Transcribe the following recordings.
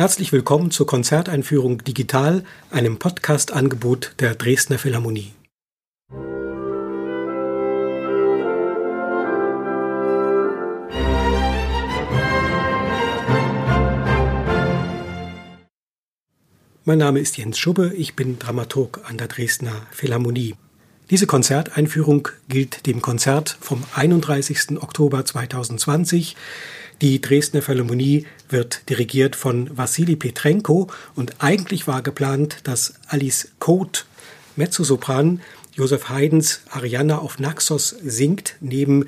Herzlich willkommen zur Konzerteinführung Digital, einem Podcast-Angebot der Dresdner Philharmonie. Mein Name ist Jens Schubbe, ich bin Dramaturg an der Dresdner Philharmonie. Diese Konzerteinführung gilt dem Konzert vom 31. Oktober 2020 die Dresdner Philharmonie wird dirigiert von Wassili Petrenko und eigentlich war geplant, dass Alice Cote, Mezzosopran, Josef Haydns Arianna auf Naxos singt, neben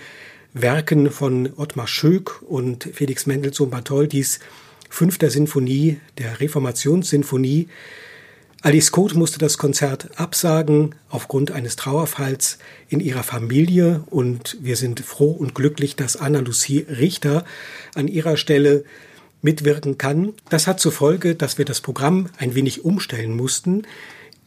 Werken von Ottmar Schöck und Felix Mendelssohn Bartholdis fünfter Sinfonie, der Reformationssinfonie, Alice Cote musste das Konzert absagen aufgrund eines Trauerfalls in ihrer Familie und wir sind froh und glücklich, dass Anna-Lucie Richter an ihrer Stelle mitwirken kann. Das hat zur Folge, dass wir das Programm ein wenig umstellen mussten.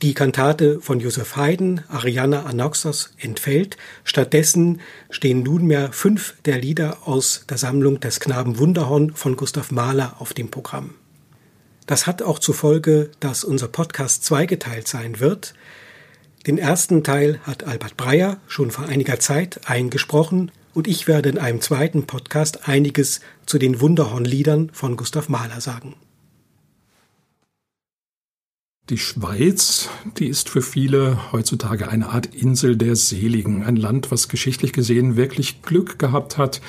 Die Kantate von Josef Haydn, Ariana Anaxos, entfällt. Stattdessen stehen nunmehr fünf der Lieder aus der Sammlung des Knaben Wunderhorn von Gustav Mahler auf dem Programm. Das hat auch zur Folge, dass unser Podcast zweigeteilt sein wird. Den ersten Teil hat Albert Breyer schon vor einiger Zeit eingesprochen und ich werde in einem zweiten Podcast einiges zu den Wunderhornliedern von Gustav Mahler sagen. Die Schweiz, die ist für viele heutzutage eine Art Insel der Seligen, ein Land, was geschichtlich gesehen wirklich Glück gehabt hat,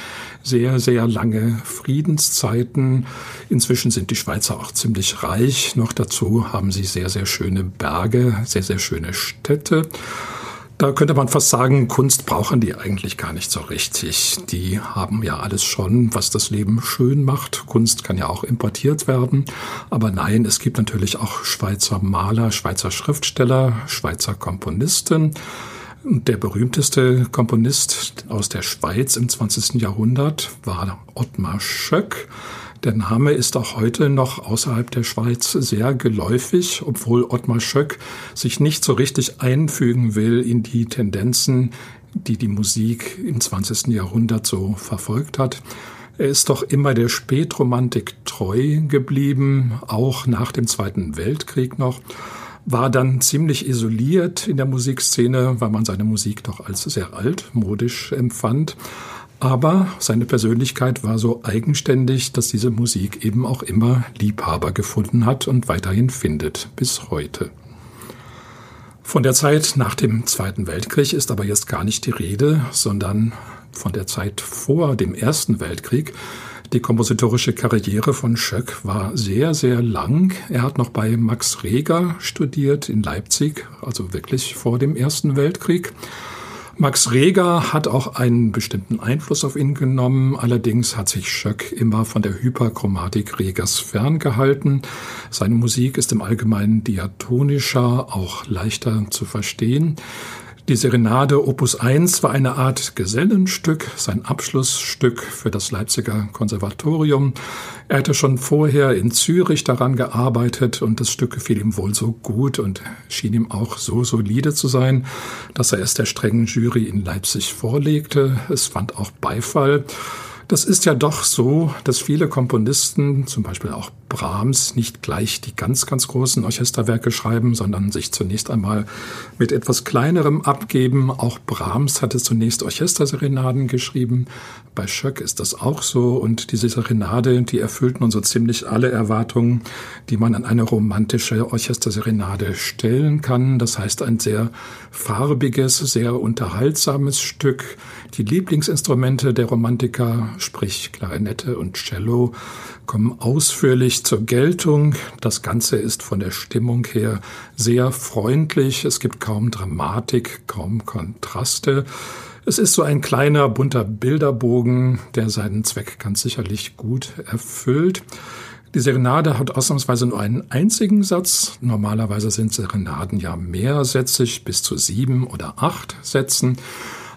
sehr, sehr lange Friedenszeiten. Inzwischen sind die Schweizer auch ziemlich reich, noch dazu haben sie sehr, sehr schöne Berge, sehr, sehr schöne Städte. Da könnte man fast sagen, Kunst brauchen die eigentlich gar nicht so richtig. Die haben ja alles schon, was das Leben schön macht. Kunst kann ja auch importiert werden. Aber nein, es gibt natürlich auch Schweizer Maler, Schweizer Schriftsteller, Schweizer Komponisten. Der berühmteste Komponist aus der Schweiz im 20. Jahrhundert war Ottmar Schöck. Der Name ist auch heute noch außerhalb der Schweiz sehr geläufig, obwohl Ottmar Schöck sich nicht so richtig einfügen will in die Tendenzen, die die Musik im 20. Jahrhundert so verfolgt hat. Er ist doch immer der Spätromantik treu geblieben, auch nach dem Zweiten Weltkrieg noch, war dann ziemlich isoliert in der Musikszene, weil man seine Musik doch als sehr altmodisch empfand aber seine Persönlichkeit war so eigenständig, dass diese Musik eben auch immer Liebhaber gefunden hat und weiterhin findet bis heute. Von der Zeit nach dem Zweiten Weltkrieg ist aber jetzt gar nicht die Rede, sondern von der Zeit vor dem Ersten Weltkrieg. Die kompositorische Karriere von Schöck war sehr, sehr lang. Er hat noch bei Max Reger studiert in Leipzig, also wirklich vor dem Ersten Weltkrieg Max Reger hat auch einen bestimmten Einfluss auf ihn genommen, allerdings hat sich Schöck immer von der Hyperchromatik Regers ferngehalten. Seine Musik ist im Allgemeinen diatonischer, auch leichter zu verstehen. Die Serenade Opus 1 war eine Art Gesellenstück, sein Abschlussstück für das Leipziger Konservatorium. Er hatte schon vorher in Zürich daran gearbeitet und das Stück gefiel ihm wohl so gut und schien ihm auch so solide zu sein, dass er es der strengen Jury in Leipzig vorlegte. Es fand auch Beifall. Das ist ja doch so, dass viele Komponisten, zum Beispiel auch Brahms, nicht gleich die ganz, ganz großen Orchesterwerke schreiben, sondern sich zunächst einmal mit etwas kleinerem abgeben. Auch Brahms hatte zunächst Orchesterserenaden geschrieben. Bei Schöck ist das auch so. Und diese Serenade, die erfüllt nun so ziemlich alle Erwartungen, die man an eine romantische Orchesterserenade stellen kann. Das heißt, ein sehr farbiges, sehr unterhaltsames Stück. Die Lieblingsinstrumente der Romantiker sprich Klarinette und Cello, kommen ausführlich zur Geltung. Das Ganze ist von der Stimmung her sehr freundlich. Es gibt kaum Dramatik, kaum Kontraste. Es ist so ein kleiner bunter Bilderbogen, der seinen Zweck ganz sicherlich gut erfüllt. Die Serenade hat ausnahmsweise nur einen einzigen Satz. Normalerweise sind Serenaden ja mehrsätzig, bis zu sieben oder acht Sätzen.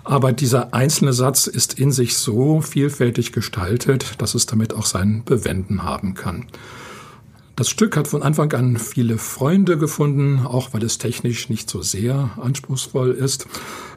Aber dieser einzelne Satz ist in sich so vielfältig gestaltet, dass es damit auch sein Bewenden haben kann. Das Stück hat von Anfang an viele Freunde gefunden, auch weil es technisch nicht so sehr anspruchsvoll ist.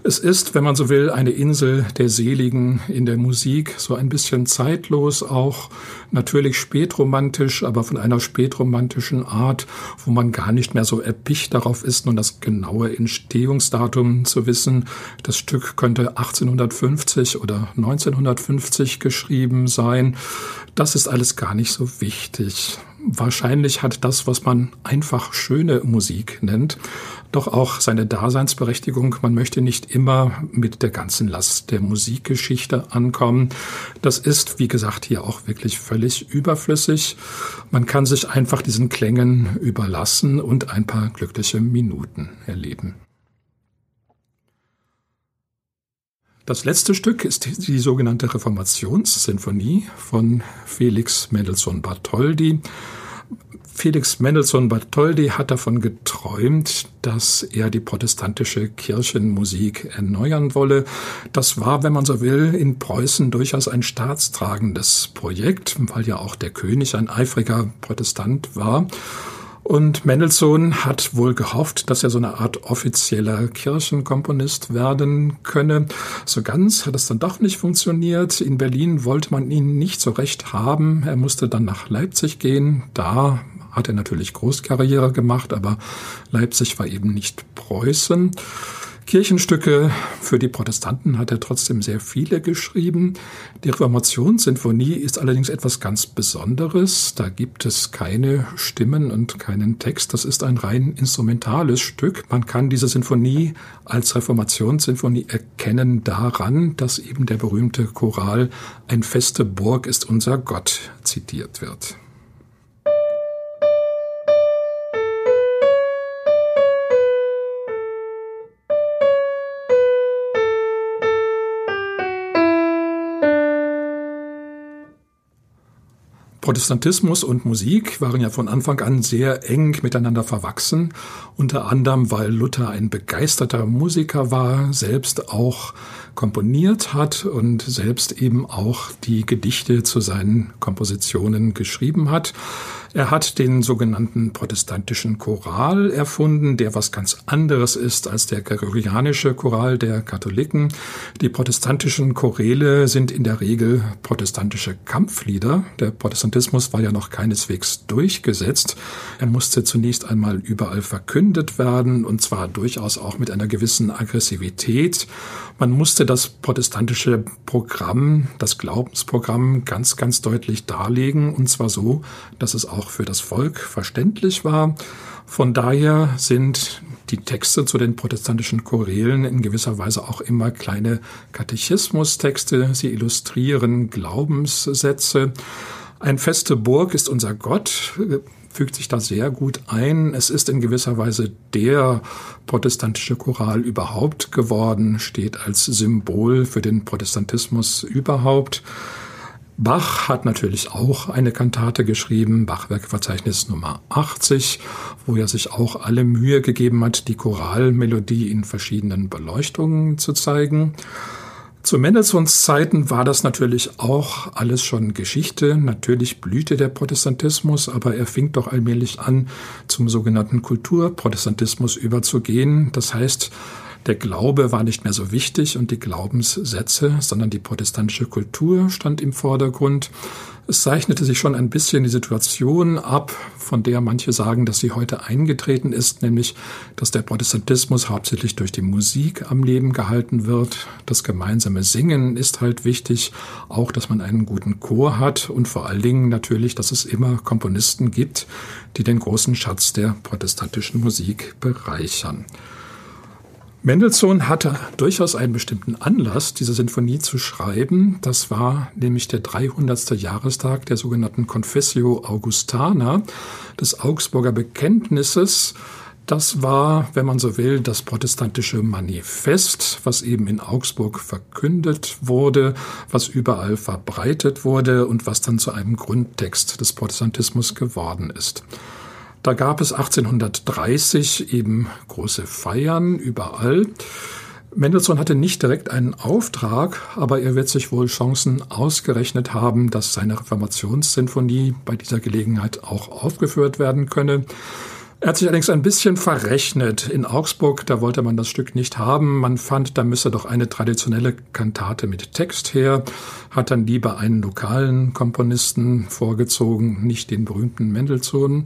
Es ist, wenn man so will, eine Insel der Seligen in der Musik, so ein bisschen zeitlos auch, natürlich spätromantisch, aber von einer spätromantischen Art, wo man gar nicht mehr so erpicht darauf ist, nun das genaue Entstehungsdatum zu wissen. Das Stück könnte 1850 oder 1950 geschrieben sein. Das ist alles gar nicht so wichtig. Wahrscheinlich hat das, was man einfach schöne Musik nennt, doch auch seine Daseinsberechtigung. Man möchte nicht immer mit der ganzen Last der Musikgeschichte ankommen. Das ist, wie gesagt, hier auch wirklich völlig überflüssig. Man kann sich einfach diesen Klängen überlassen und ein paar glückliche Minuten erleben. Das letzte Stück ist die sogenannte Reformationssinfonie von Felix Mendelssohn Bartholdy. Felix Mendelssohn Bartholdy hat davon geträumt, dass er die protestantische Kirchenmusik erneuern wolle. Das war, wenn man so will, in Preußen durchaus ein staatstragendes Projekt, weil ja auch der König ein eifriger Protestant war. Und Mendelssohn hat wohl gehofft, dass er so eine Art offizieller Kirchenkomponist werden könne. So ganz hat es dann doch nicht funktioniert. In Berlin wollte man ihn nicht so recht haben. Er musste dann nach Leipzig gehen. Da hat er natürlich Großkarriere gemacht, aber Leipzig war eben nicht Preußen. Kirchenstücke für die Protestanten hat er trotzdem sehr viele geschrieben. Die Reformationssinfonie ist allerdings etwas ganz Besonderes. Da gibt es keine Stimmen und keinen Text. Das ist ein rein instrumentales Stück. Man kann diese Sinfonie als Reformationssinfonie erkennen daran, dass eben der berühmte Choral Ein feste Burg ist unser Gott zitiert wird. Protestantismus und Musik waren ja von Anfang an sehr eng miteinander verwachsen, unter anderem weil Luther ein begeisterter Musiker war, selbst auch komponiert hat und selbst eben auch die Gedichte zu seinen Kompositionen geschrieben hat. Er hat den sogenannten protestantischen Choral erfunden, der was ganz anderes ist als der gregorianische Choral der Katholiken. Die protestantischen Choräle sind in der Regel protestantische Kampflieder. Der Protestantismus war ja noch keineswegs durchgesetzt. Er musste zunächst einmal überall verkündet werden und zwar durchaus auch mit einer gewissen Aggressivität. Man musste das protestantische Programm, das Glaubensprogramm ganz, ganz deutlich darlegen und zwar so, dass es auch für das Volk verständlich war. Von daher sind die Texte zu den protestantischen Chorälen in gewisser Weise auch immer kleine Katechismustexte. Sie illustrieren Glaubenssätze. Ein feste Burg ist unser Gott fügt sich da sehr gut ein. Es ist in gewisser Weise der protestantische Choral überhaupt geworden, steht als Symbol für den Protestantismus überhaupt. Bach hat natürlich auch eine Kantate geschrieben, Bachwerkverzeichnis Nummer 80, wo er sich auch alle Mühe gegeben hat, die Choralmelodie in verschiedenen Beleuchtungen zu zeigen. Zu Mendelssohns Zeiten war das natürlich auch alles schon Geschichte. Natürlich blühte der Protestantismus, aber er fing doch allmählich an, zum sogenannten Kulturprotestantismus überzugehen. Das heißt, der Glaube war nicht mehr so wichtig und die Glaubenssätze, sondern die protestantische Kultur stand im Vordergrund. Es zeichnete sich schon ein bisschen die Situation ab, von der manche sagen, dass sie heute eingetreten ist, nämlich, dass der Protestantismus hauptsächlich durch die Musik am Leben gehalten wird. Das gemeinsame Singen ist halt wichtig, auch, dass man einen guten Chor hat und vor allen Dingen natürlich, dass es immer Komponisten gibt, die den großen Schatz der protestantischen Musik bereichern. Mendelssohn hatte durchaus einen bestimmten Anlass, diese Sinfonie zu schreiben. Das war nämlich der 300. Jahrestag der sogenannten Confessio Augustana des Augsburger Bekenntnisses. Das war, wenn man so will, das protestantische Manifest, was eben in Augsburg verkündet wurde, was überall verbreitet wurde und was dann zu einem Grundtext des Protestantismus geworden ist. Da gab es 1830 eben große Feiern überall. Mendelssohn hatte nicht direkt einen Auftrag, aber er wird sich wohl Chancen ausgerechnet haben, dass seine Reformationssinfonie bei dieser Gelegenheit auch aufgeführt werden könne. Er hat sich allerdings ein bisschen verrechnet. In Augsburg, da wollte man das Stück nicht haben. Man fand, da müsse doch eine traditionelle Kantate mit Text her, hat dann lieber einen lokalen Komponisten vorgezogen, nicht den berühmten Mendelssohn.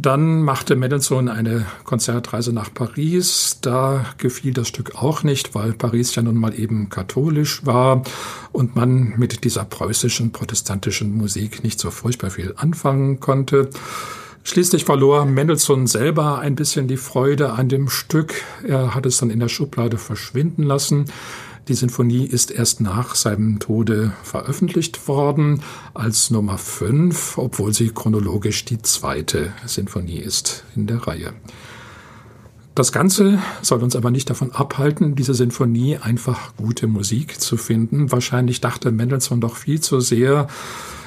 Dann machte Mendelssohn eine Konzertreise nach Paris. Da gefiel das Stück auch nicht, weil Paris ja nun mal eben katholisch war und man mit dieser preußischen protestantischen Musik nicht so furchtbar viel anfangen konnte. Schließlich verlor Mendelssohn selber ein bisschen die Freude an dem Stück. Er hat es dann in der Schublade verschwinden lassen. Die Sinfonie ist erst nach seinem Tode veröffentlicht worden als Nummer 5, obwohl sie chronologisch die zweite Sinfonie ist in der Reihe. Das Ganze soll uns aber nicht davon abhalten, diese Sinfonie einfach gute Musik zu finden. Wahrscheinlich dachte Mendelssohn doch viel zu sehr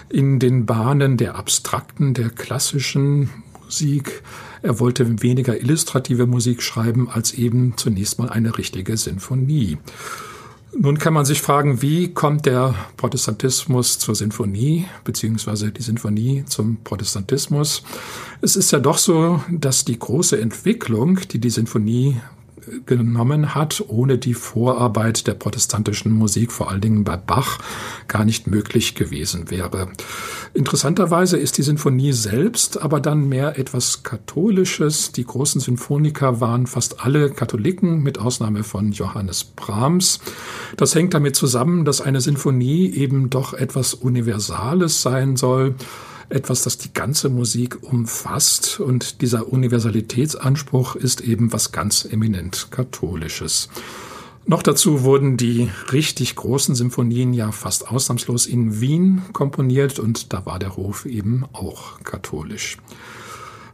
in den Bahnen der abstrakten, der klassischen Musik. Er wollte weniger illustrative Musik schreiben als eben zunächst mal eine richtige Sinfonie. Nun kann man sich fragen, wie kommt der Protestantismus zur Sinfonie, beziehungsweise die Sinfonie zum Protestantismus? Es ist ja doch so, dass die große Entwicklung, die die Sinfonie genommen hat, ohne die Vorarbeit der protestantischen Musik, vor allen Dingen bei Bach, gar nicht möglich gewesen wäre. Interessanterweise ist die Sinfonie selbst aber dann mehr etwas Katholisches. Die großen Sinfoniker waren fast alle Katholiken, mit Ausnahme von Johannes Brahms. Das hängt damit zusammen, dass eine Sinfonie eben doch etwas Universales sein soll etwas, das die ganze Musik umfasst. Und dieser Universalitätsanspruch ist eben was ganz eminent Katholisches. Noch dazu wurden die richtig großen Symphonien ja fast ausnahmslos in Wien komponiert und da war der Hof eben auch katholisch.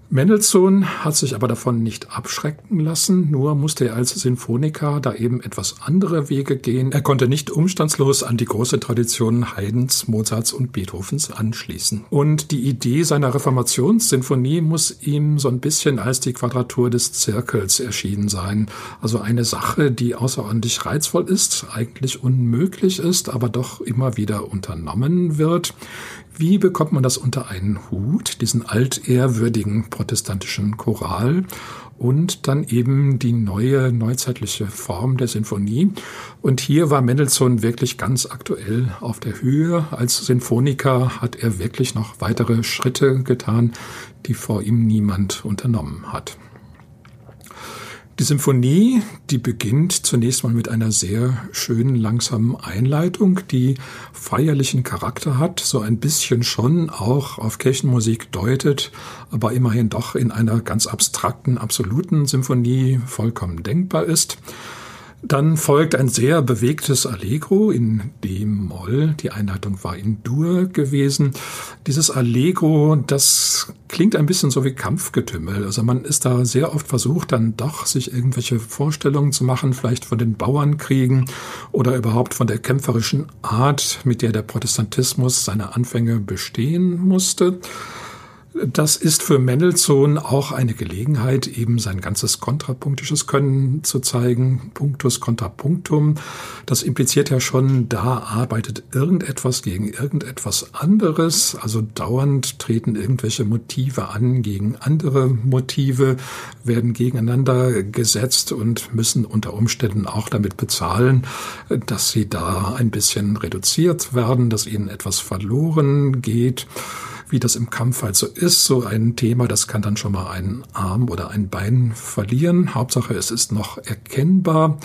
Mendelssohn hat sich aber davon nicht abschrecken lassen, nur musste er als Sinfoniker da eben etwas andere Wege gehen. Er konnte nicht umstandslos an die große Tradition Haydns, Mozarts und Beethovens anschließen. Und die Idee seiner Reformationssinfonie muss ihm so ein bisschen als die Quadratur des Zirkels erschienen sein. Also eine Sache, die außerordentlich reizvoll ist, eigentlich unmöglich ist, aber doch immer wieder unternommen wird. Wie bekommt man das unter einen Hut, diesen altehrwürdigen protestantischen Choral und dann eben die neue neuzeitliche Form der Sinfonie? Und hier war Mendelssohn wirklich ganz aktuell auf der Höhe. Als Sinfoniker hat er wirklich noch weitere Schritte getan, die vor ihm niemand unternommen hat. Die Symphonie, die beginnt zunächst mal mit einer sehr schönen langsamen Einleitung, die feierlichen Charakter hat, so ein bisschen schon auch auf Kirchenmusik deutet, aber immerhin doch in einer ganz abstrakten, absoluten Symphonie vollkommen denkbar ist. Dann folgt ein sehr bewegtes Allegro in D-Moll. Die Einleitung war in Dur gewesen. Dieses Allegro, das klingt ein bisschen so wie Kampfgetümmel. Also man ist da sehr oft versucht, dann doch sich irgendwelche Vorstellungen zu machen, vielleicht von den Bauernkriegen oder überhaupt von der kämpferischen Art, mit der der Protestantismus seine Anfänge bestehen musste. Das ist für Mendelssohn auch eine Gelegenheit, eben sein ganzes kontrapunktisches Können zu zeigen. Punctus contrapunctum. Das impliziert ja schon, da arbeitet irgendetwas gegen irgendetwas anderes. Also dauernd treten irgendwelche Motive an gegen andere Motive, werden gegeneinander gesetzt und müssen unter Umständen auch damit bezahlen, dass sie da ein bisschen reduziert werden, dass ihnen etwas verloren geht wie das im Kampf halt so ist. So ein Thema, das kann dann schon mal einen Arm oder ein Bein verlieren. Hauptsache, es ist noch erkennbar.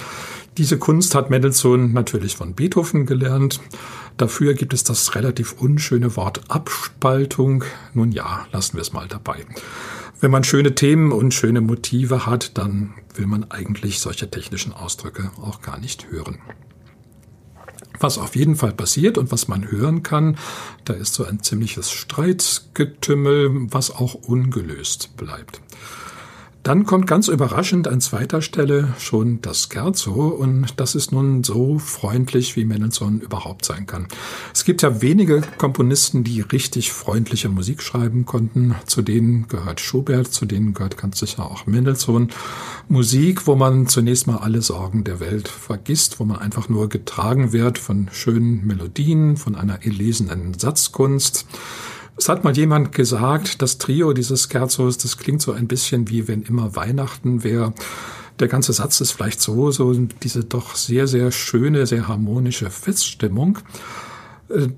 Diese Kunst hat Mendelssohn natürlich von Beethoven gelernt. Dafür gibt es das relativ unschöne Wort Abspaltung. Nun ja, lassen wir es mal dabei. Wenn man schöne Themen und schöne Motive hat, dann will man eigentlich solche technischen Ausdrücke auch gar nicht hören. Was auf jeden Fall passiert und was man hören kann, da ist so ein ziemliches Streitgetümmel, was auch ungelöst bleibt. Dann kommt ganz überraschend an zweiter Stelle schon das Scherzo und das ist nun so freundlich, wie Mendelssohn überhaupt sein kann. Es gibt ja wenige Komponisten, die richtig freundliche Musik schreiben konnten. Zu denen gehört Schubert, zu denen gehört ganz sicher auch Mendelssohn. Musik, wo man zunächst mal alle Sorgen der Welt vergisst, wo man einfach nur getragen wird von schönen Melodien, von einer erlesenen Satzkunst. Es hat mal jemand gesagt, das Trio dieses Scherzos, das klingt so ein bisschen wie wenn immer Weihnachten wäre. Der ganze Satz ist vielleicht so, so diese doch sehr, sehr schöne, sehr harmonische Feststimmung.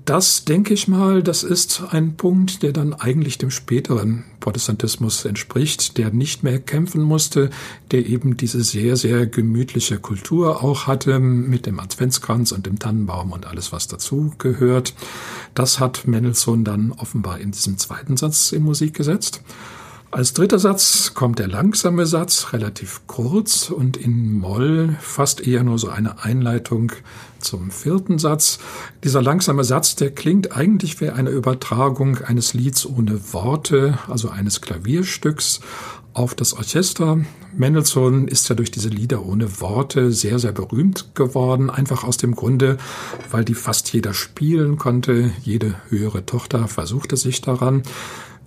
Das denke ich mal, das ist ein Punkt, der dann eigentlich dem späteren Protestantismus entspricht, der nicht mehr kämpfen musste, der eben diese sehr, sehr gemütliche Kultur auch hatte mit dem Adventskranz und dem Tannenbaum und alles, was dazu gehört. Das hat Mendelssohn dann offenbar in diesem zweiten Satz in Musik gesetzt. Als dritter Satz kommt der langsame Satz, relativ kurz und in Moll fast eher nur so eine Einleitung zum vierten Satz. Dieser langsame Satz, der klingt eigentlich wie eine Übertragung eines Lieds ohne Worte, also eines Klavierstücks auf das Orchester. Mendelssohn ist ja durch diese Lieder ohne Worte sehr, sehr berühmt geworden, einfach aus dem Grunde, weil die fast jeder spielen konnte. Jede höhere Tochter versuchte sich daran.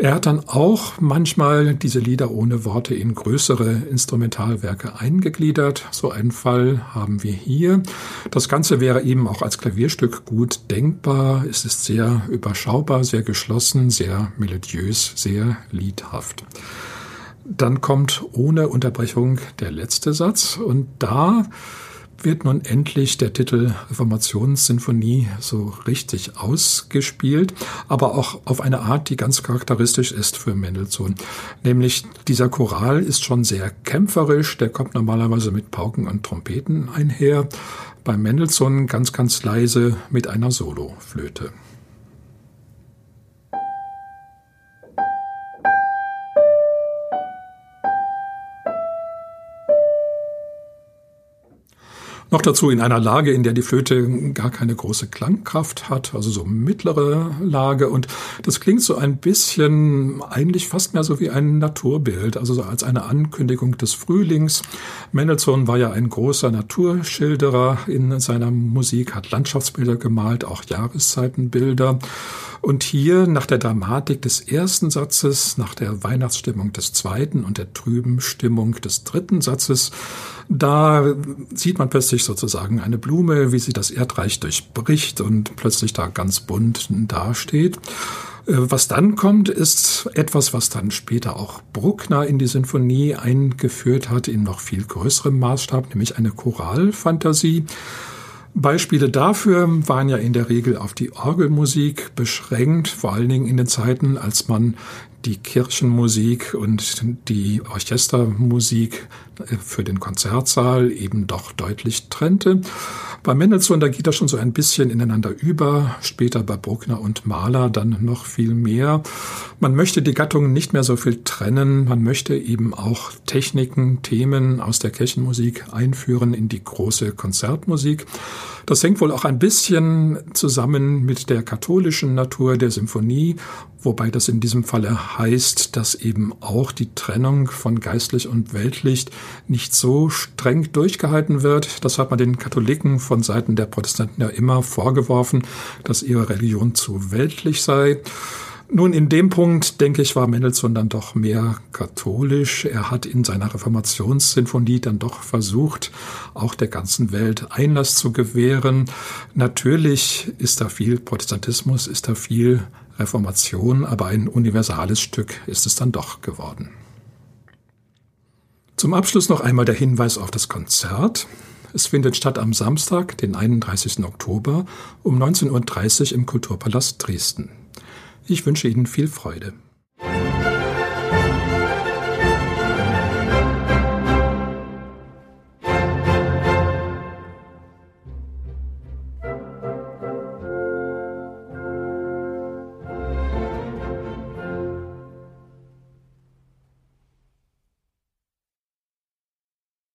Er hat dann auch manchmal diese Lieder ohne Worte in größere Instrumentalwerke eingegliedert. So einen Fall haben wir hier. Das Ganze wäre eben auch als Klavierstück gut denkbar. Es ist sehr überschaubar, sehr geschlossen, sehr melodiös, sehr liedhaft. Dann kommt ohne Unterbrechung der letzte Satz und da wird nun endlich der Titel Reformationssinfonie so richtig ausgespielt, aber auch auf eine Art, die ganz charakteristisch ist für Mendelssohn. Nämlich dieser Choral ist schon sehr kämpferisch, der kommt normalerweise mit Pauken und Trompeten einher, bei Mendelssohn ganz, ganz leise mit einer Soloflöte. Noch dazu in einer Lage, in der die Flöte gar keine große Klangkraft hat, also so mittlere Lage. Und das klingt so ein bisschen eigentlich fast mehr so wie ein Naturbild, also so als eine Ankündigung des Frühlings. Mendelssohn war ja ein großer Naturschilderer in seiner Musik, hat Landschaftsbilder gemalt, auch Jahreszeitenbilder. Und hier nach der Dramatik des ersten Satzes, nach der Weihnachtsstimmung des zweiten und der trüben Stimmung des dritten Satzes, da sieht man plötzlich sozusagen eine Blume, wie sie das Erdreich durchbricht und plötzlich da ganz bunt dasteht. Äh, was dann kommt, ist etwas, was dann später auch Bruckner in die Sinfonie eingeführt hat, in noch viel größerem Maßstab, nämlich eine Choralfantasie. Beispiele dafür waren ja in der Regel auf die Orgelmusik beschränkt, vor allen Dingen in den Zeiten, als man die Kirchenmusik und die Orchestermusik für den Konzertsaal eben doch deutlich trennte. Bei Mendelssohn, da geht das schon so ein bisschen ineinander über, später bei Bruckner und Mahler dann noch viel mehr. Man möchte die Gattungen nicht mehr so viel trennen, man möchte eben auch Techniken, Themen aus der Kirchenmusik einführen in die große Konzertmusik. Das hängt wohl auch ein bisschen zusammen mit der katholischen Natur der Symphonie, wobei das in diesem Falle heißt, dass eben auch die Trennung von geistlich und weltlich nicht so streng durchgehalten wird. Das hat man den Katholiken von Seiten der Protestanten ja immer vorgeworfen, dass ihre Religion zu weltlich sei. Nun, in dem Punkt, denke ich, war Mendelssohn dann doch mehr katholisch. Er hat in seiner Reformationssinfonie dann doch versucht, auch der ganzen Welt Einlass zu gewähren. Natürlich ist da viel Protestantismus, ist da viel Reformation, aber ein universales Stück ist es dann doch geworden. Zum Abschluss noch einmal der Hinweis auf das Konzert. Es findet statt am Samstag, den 31. Oktober um 19.30 Uhr im Kulturpalast Dresden. Ich wünsche Ihnen viel Freude.